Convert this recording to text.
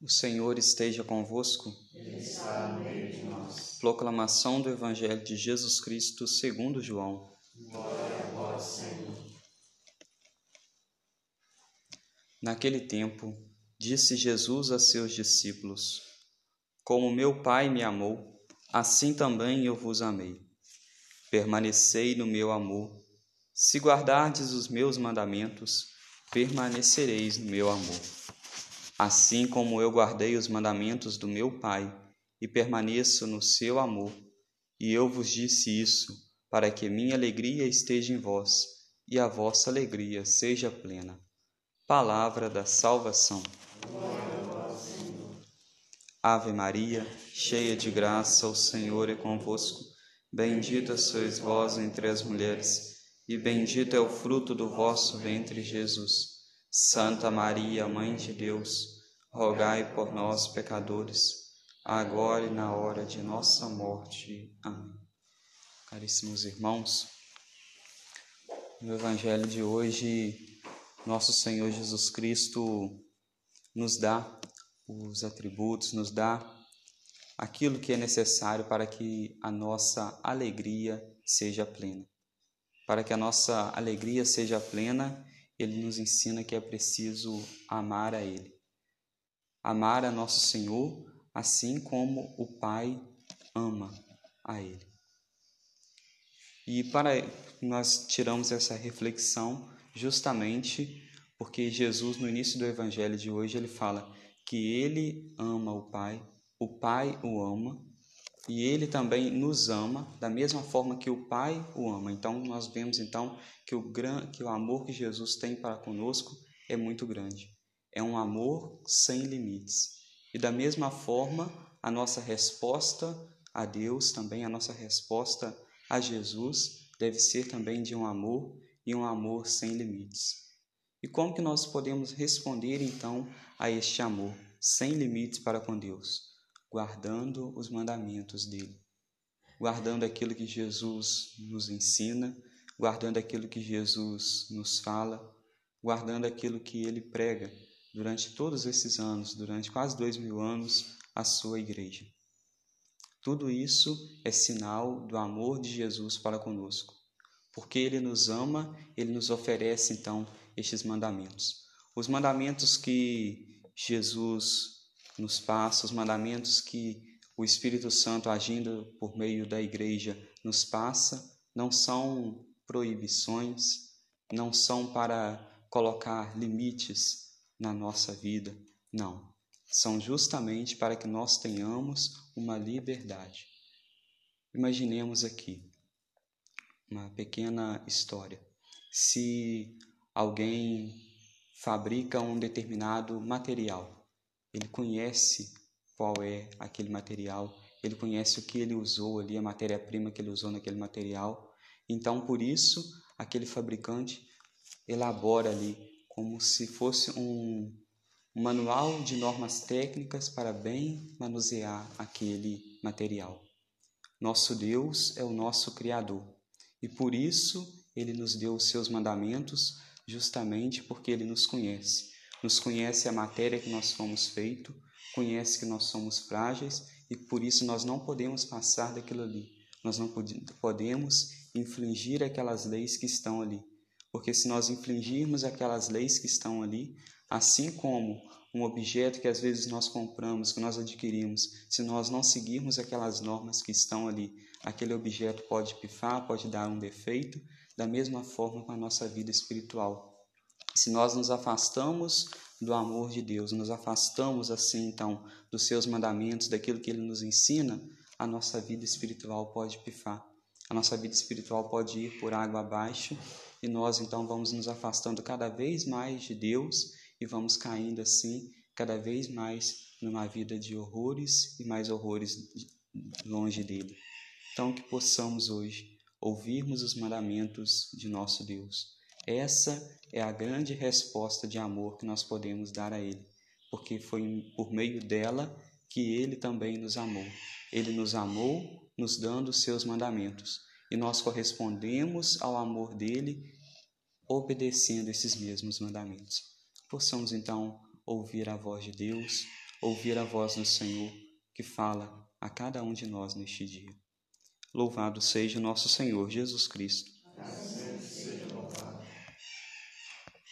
O Senhor esteja convosco. Ele está no meio de nós. Proclamação do Evangelho de Jesus Cristo segundo João. Glória a vós, Senhor. Naquele tempo, disse Jesus a seus discípulos: Como meu Pai me amou, assim também eu vos amei. Permanecei no meu amor. Se guardardes os meus mandamentos, permanecereis no meu amor assim como eu guardei os mandamentos do meu Pai e permaneço no seu amor. E eu vos disse isso, para que minha alegria esteja em vós e a vossa alegria seja plena. Palavra da salvação. Ave Maria, cheia de graça, o Senhor é convosco. Bendita sois vós entre as mulheres, e bendito é o fruto do vosso ventre, Jesus. Santa Maria, Mãe de Deus, rogai por nós, pecadores, agora e na hora de nossa morte. Amém. Caríssimos irmãos, no Evangelho de hoje, nosso Senhor Jesus Cristo nos dá os atributos, nos dá aquilo que é necessário para que a nossa alegria seja plena. Para que a nossa alegria seja plena, ele nos ensina que é preciso amar a Ele. Amar a nosso Senhor assim como o Pai ama a Ele. E para nós tiramos essa reflexão justamente porque Jesus no início do evangelho de hoje ele fala que ele ama o Pai, o Pai o ama e ele também nos ama da mesma forma que o Pai o ama. Então nós vemos então que o gran, que o amor que Jesus tem para conosco é muito grande. É um amor sem limites. E da mesma forma, a nossa resposta a Deus, também a nossa resposta a Jesus deve ser também de um amor e um amor sem limites. E como que nós podemos responder então a este amor sem limites para com Deus? Guardando os mandamentos dele, guardando aquilo que Jesus nos ensina, guardando aquilo que Jesus nos fala, guardando aquilo que ele prega durante todos esses anos, durante quase dois mil anos, a sua igreja. Tudo isso é sinal do amor de Jesus para conosco. Porque ele nos ama, ele nos oferece então estes mandamentos. Os mandamentos que Jesus nos passa, os mandamentos que o Espírito Santo, agindo por meio da igreja, nos passa, não são proibições, não são para colocar limites na nossa vida, não. São justamente para que nós tenhamos uma liberdade. Imaginemos aqui uma pequena história. Se alguém fabrica um determinado material, ele conhece qual é aquele material, ele conhece o que ele usou ali, a matéria-prima que ele usou naquele material. Então, por isso, aquele fabricante elabora ali como se fosse um, manual de normas técnicas para bem manusear aquele material. Nosso Deus é o nosso Criador e por isso ele nos deu os seus mandamentos, justamente porque ele nos conhece nos conhece a matéria que nós fomos feito, conhece que nós somos frágeis e por isso nós não podemos passar daquilo ali. Nós não podemos infligir aquelas leis que estão ali. Porque se nós infligirmos aquelas leis que estão ali, assim como um objeto que às vezes nós compramos, que nós adquirimos, se nós não seguirmos aquelas normas que estão ali, aquele objeto pode pifar, pode dar um defeito, da mesma forma com a nossa vida espiritual. Se nós nos afastamos do amor de Deus, nos afastamos assim então dos seus mandamentos, daquilo que ele nos ensina, a nossa vida espiritual pode pifar. A nossa vida espiritual pode ir por água abaixo e nós então vamos nos afastando cada vez mais de Deus e vamos caindo assim cada vez mais numa vida de horrores e mais horrores longe dele. Então que possamos hoje ouvirmos os mandamentos de nosso Deus essa é a grande resposta de amor que nós podemos dar a Ele, porque foi por meio dela que Ele também nos amou. Ele nos amou nos dando os seus mandamentos e nós correspondemos ao amor dele obedecendo esses mesmos mandamentos. Possamos então ouvir a voz de Deus, ouvir a voz do Senhor que fala a cada um de nós neste dia. Louvado seja nosso Senhor Jesus Cristo